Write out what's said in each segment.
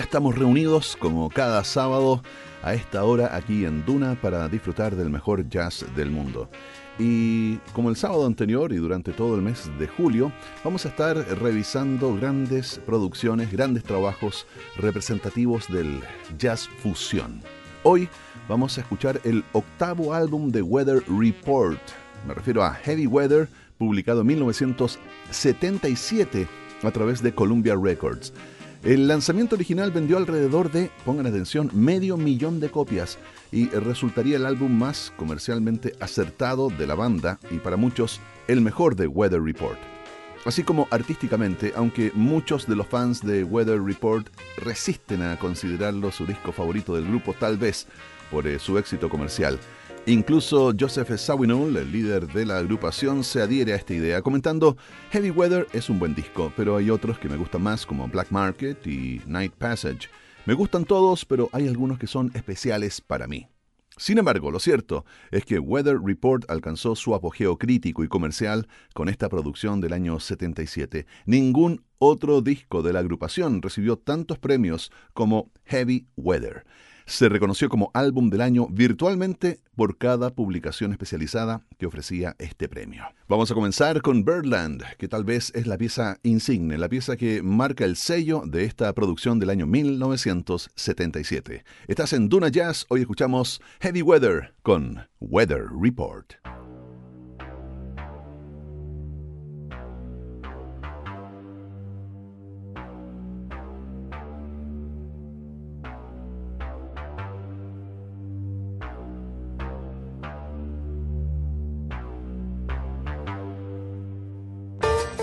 ya estamos reunidos como cada sábado a esta hora aquí en Duna para disfrutar del mejor jazz del mundo. Y como el sábado anterior y durante todo el mes de julio, vamos a estar revisando grandes producciones, grandes trabajos representativos del jazz fusión. Hoy vamos a escuchar el octavo álbum de Weather Report. Me refiero a Heavy Weather, publicado en 1977 a través de Columbia Records. El lanzamiento original vendió alrededor de, pongan atención, medio millón de copias y resultaría el álbum más comercialmente acertado de la banda y para muchos el mejor de Weather Report. Así como artísticamente, aunque muchos de los fans de Weather Report resisten a considerarlo su disco favorito del grupo, tal vez por eh, su éxito comercial. Incluso Joseph Sawinul, el líder de la agrupación, se adhiere a esta idea, comentando, Heavy Weather es un buen disco, pero hay otros que me gustan más como Black Market y Night Passage. Me gustan todos, pero hay algunos que son especiales para mí. Sin embargo, lo cierto es que Weather Report alcanzó su apogeo crítico y comercial con esta producción del año 77. Ningún otro disco de la agrupación recibió tantos premios como Heavy Weather se reconoció como álbum del año virtualmente por cada publicación especializada que ofrecía este premio. Vamos a comenzar con Birdland, que tal vez es la pieza insigne, la pieza que marca el sello de esta producción del año 1977. Estás en Duna Jazz, hoy escuchamos Heavy Weather con Weather Report.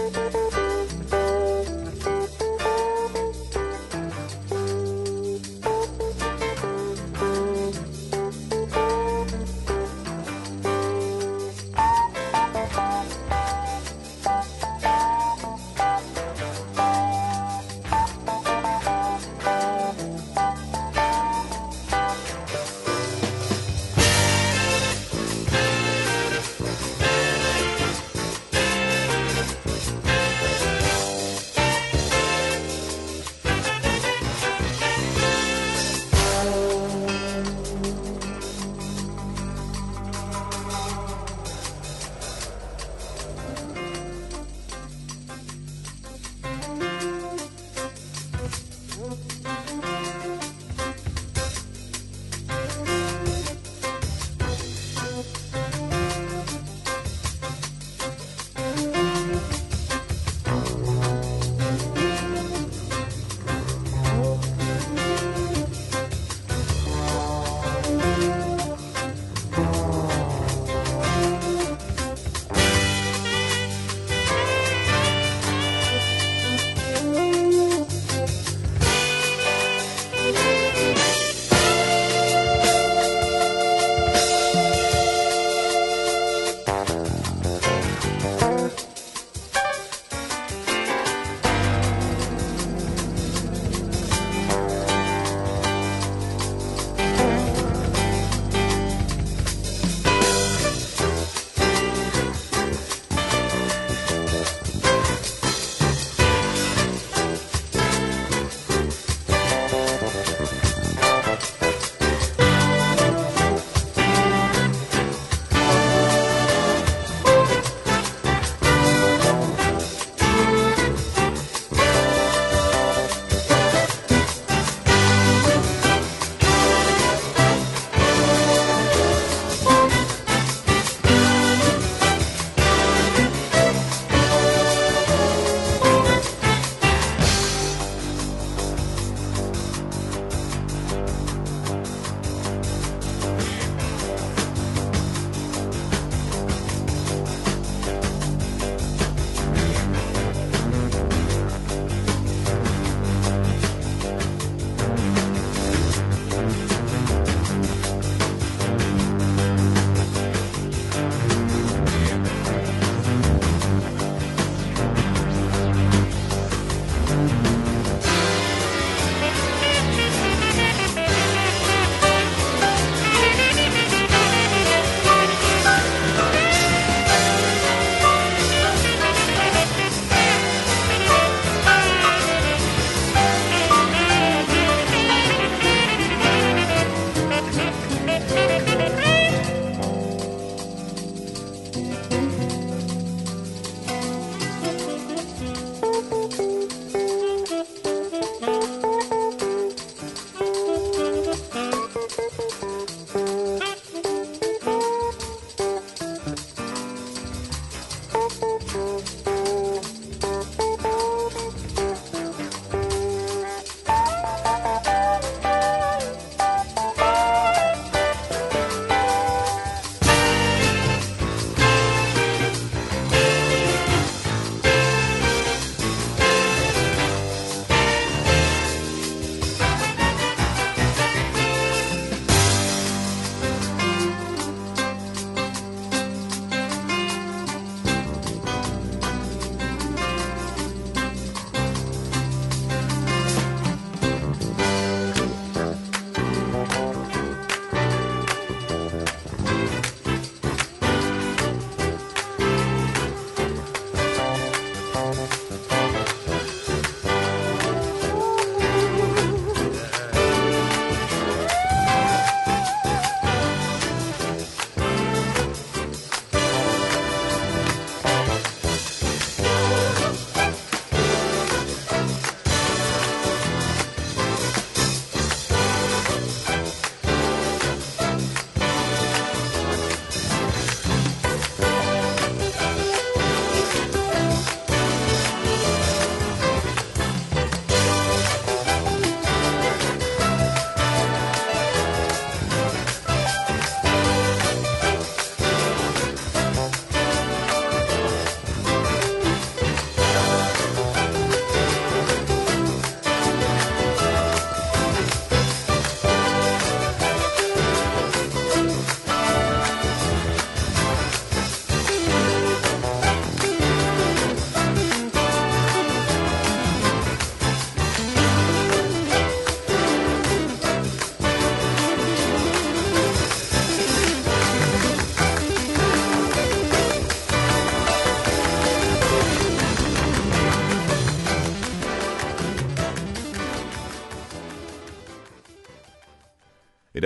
Música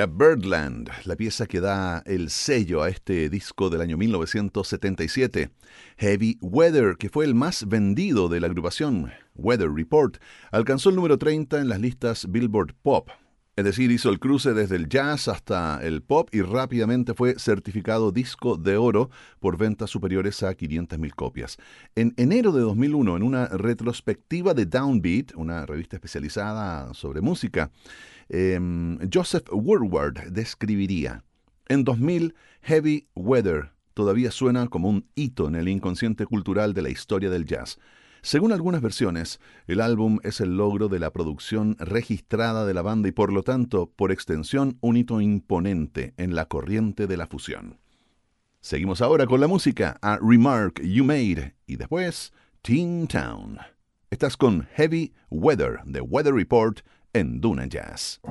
Birdland, la pieza que da el sello a este disco del año 1977. Heavy Weather, que fue el más vendido de la agrupación, Weather Report, alcanzó el número 30 en las listas Billboard Pop. Es decir, hizo el cruce desde el jazz hasta el pop y rápidamente fue certificado disco de oro por ventas superiores a 500.000 copias. En enero de 2001, en una retrospectiva de Downbeat, una revista especializada sobre música, Em, Joseph Woodward describiría, en 2000, Heavy Weather todavía suena como un hito en el inconsciente cultural de la historia del jazz. Según algunas versiones, el álbum es el logro de la producción registrada de la banda y por lo tanto, por extensión, un hito imponente en la corriente de la fusión. Seguimos ahora con la música a Remark You Made y después Teen Town. Estás con Heavy Weather de Weather Report en Duna Jazz.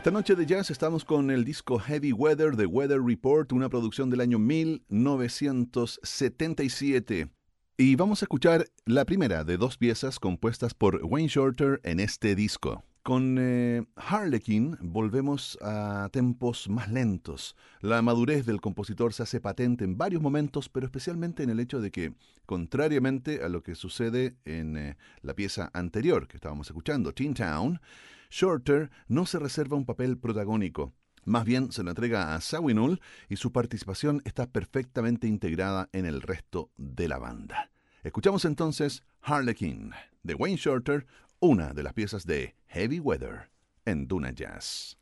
Esta noche de jazz estamos con el disco Heavy Weather de Weather Report, una producción del año 1977. Y vamos a escuchar la primera de dos piezas compuestas por Wayne Shorter en este disco. Con eh, Harlequin volvemos a tempos más lentos. La madurez del compositor se hace patente en varios momentos, pero especialmente en el hecho de que, contrariamente a lo que sucede en eh, la pieza anterior que estábamos escuchando, Teen Town, Shorter no se reserva un papel protagónico. Más bien se lo entrega a Sawinul y su participación está perfectamente integrada en el resto de la banda. Escuchamos entonces Harlequin de Wayne Shorter, una de las piezas de Heavy Weather en Duna Jazz.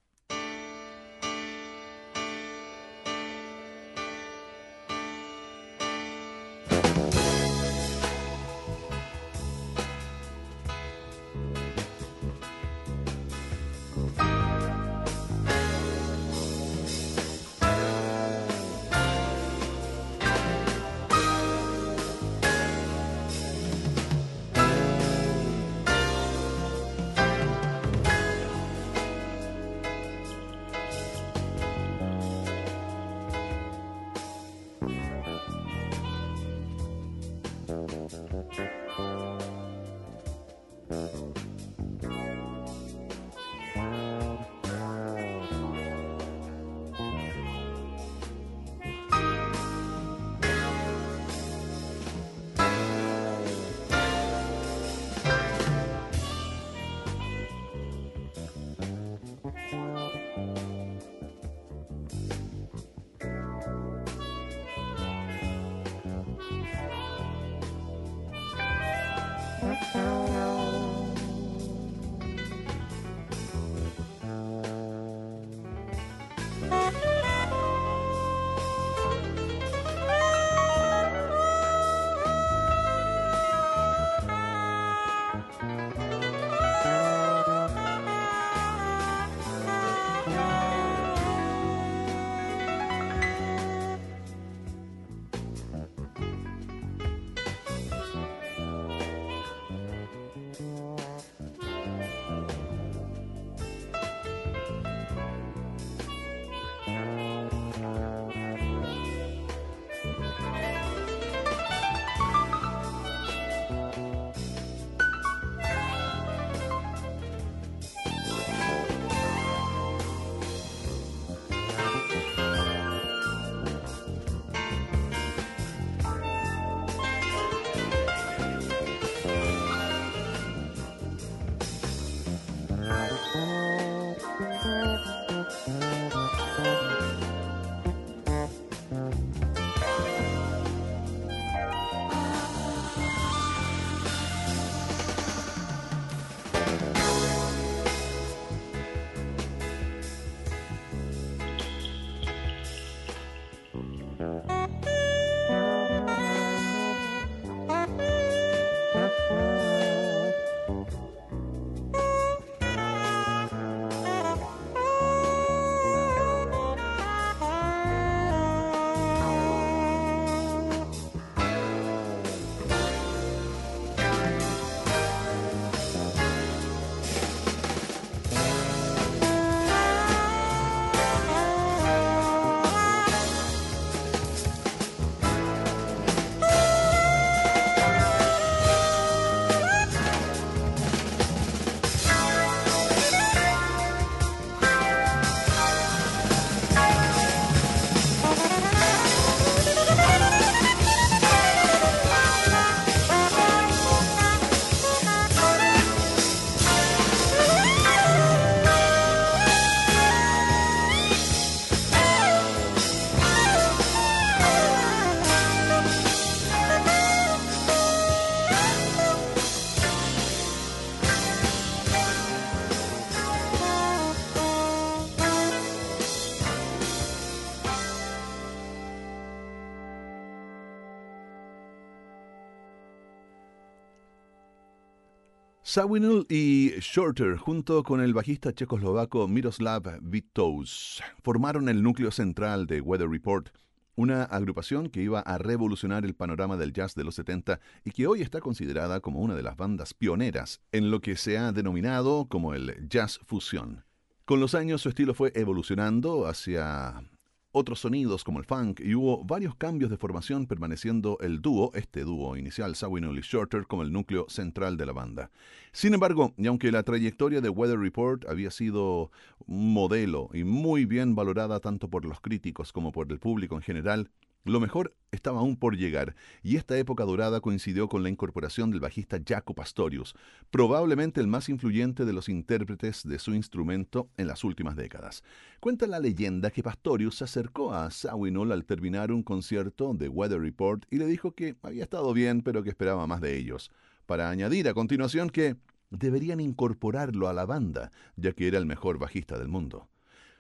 Sawinul y Shorter, junto con el bajista checoslovaco Miroslav Vitous, formaron el núcleo central de Weather Report, una agrupación que iba a revolucionar el panorama del jazz de los 70 y que hoy está considerada como una de las bandas pioneras en lo que se ha denominado como el jazz fusión. Con los años su estilo fue evolucionando hacia otros sonidos como el funk y hubo varios cambios de formación permaneciendo el dúo, este dúo inicial, Sawinul y Shorter, como el núcleo central de la banda. Sin embargo, y aunque la trayectoria de Weather Report había sido un modelo y muy bien valorada tanto por los críticos como por el público en general, lo mejor estaba aún por llegar, y esta época dorada coincidió con la incorporación del bajista Jaco Pastorius, probablemente el más influyente de los intérpretes de su instrumento en las últimas décadas. Cuenta la leyenda que Pastorius se acercó a Sawinul al terminar un concierto de Weather Report y le dijo que había estado bien, pero que esperaba más de ellos, para añadir a continuación que deberían incorporarlo a la banda, ya que era el mejor bajista del mundo.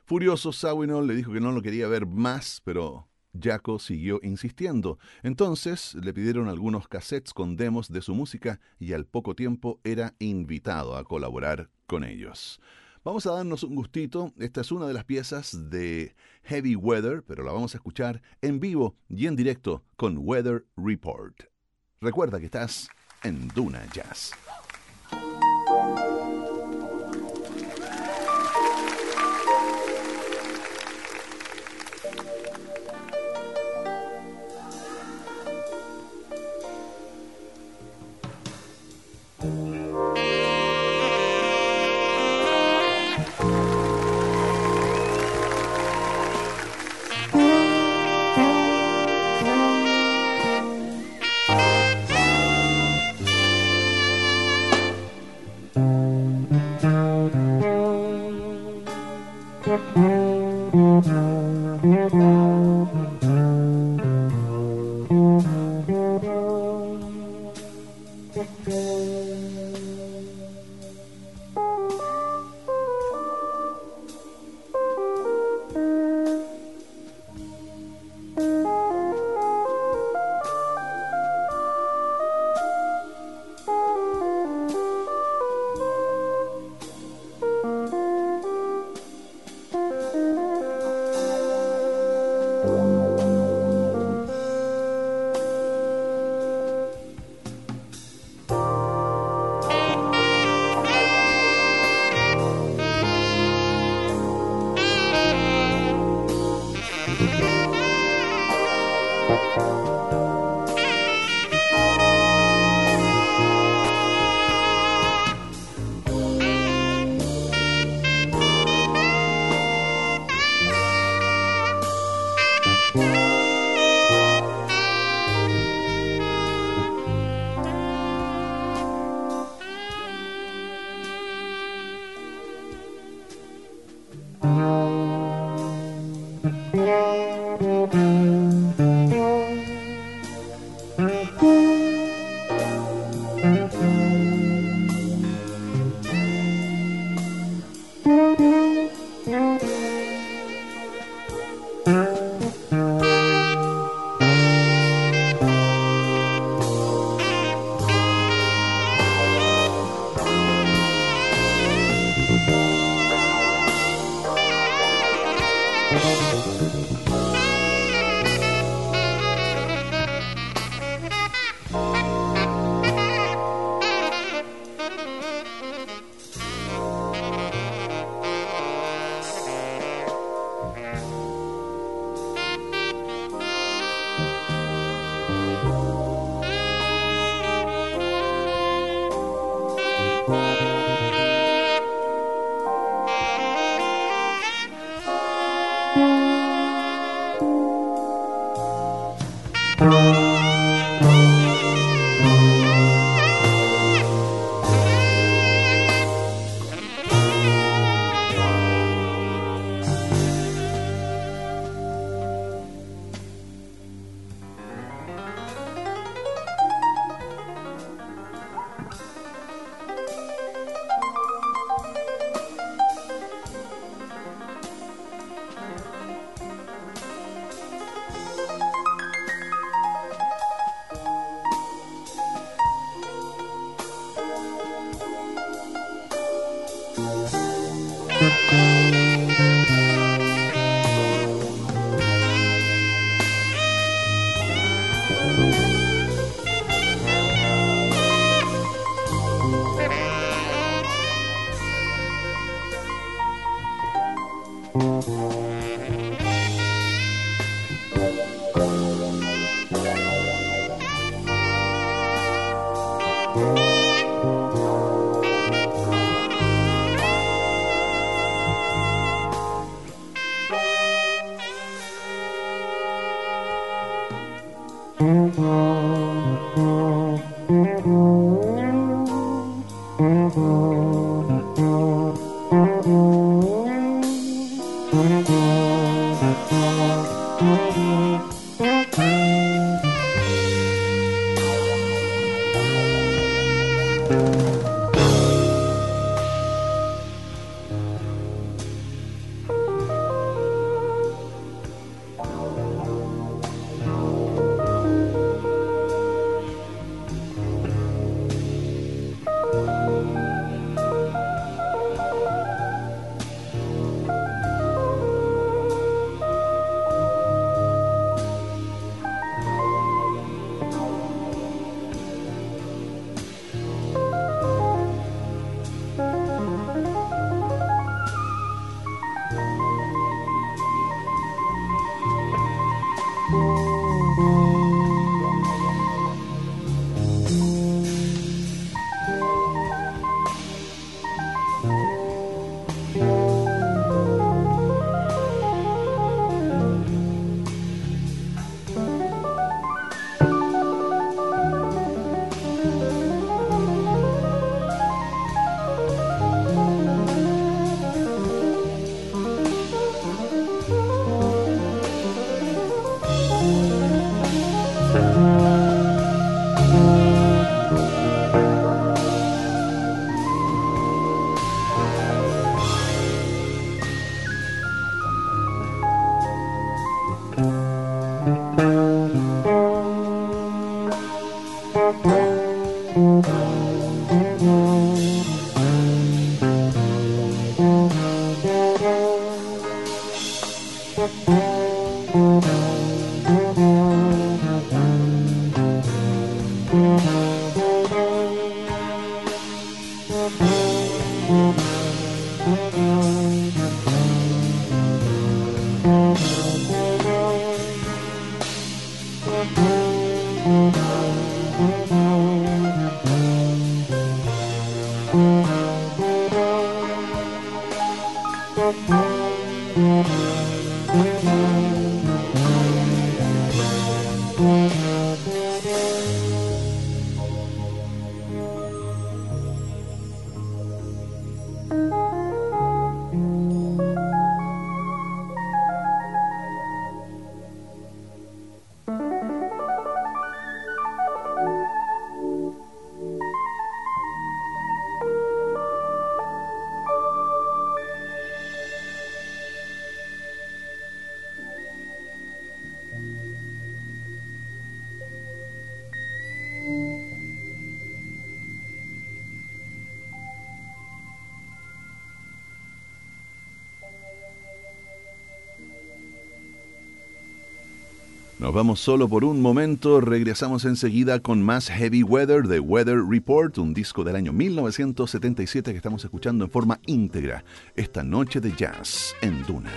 Furioso, Sawinul le dijo que no lo quería ver más, pero Jaco siguió insistiendo. Entonces le pidieron algunos cassettes con demos de su música y al poco tiempo era invitado a colaborar con ellos. Vamos a darnos un gustito. Esta es una de las piezas de Heavy Weather, pero la vamos a escuchar en vivo y en directo con Weather Report. Recuerda que estás en Duna Jazz. Música うん。Nos vamos solo por un momento, regresamos enseguida con más Heavy Weather de Weather Report, un disco del año 1977 que estamos escuchando en forma íntegra esta noche de jazz en Duna.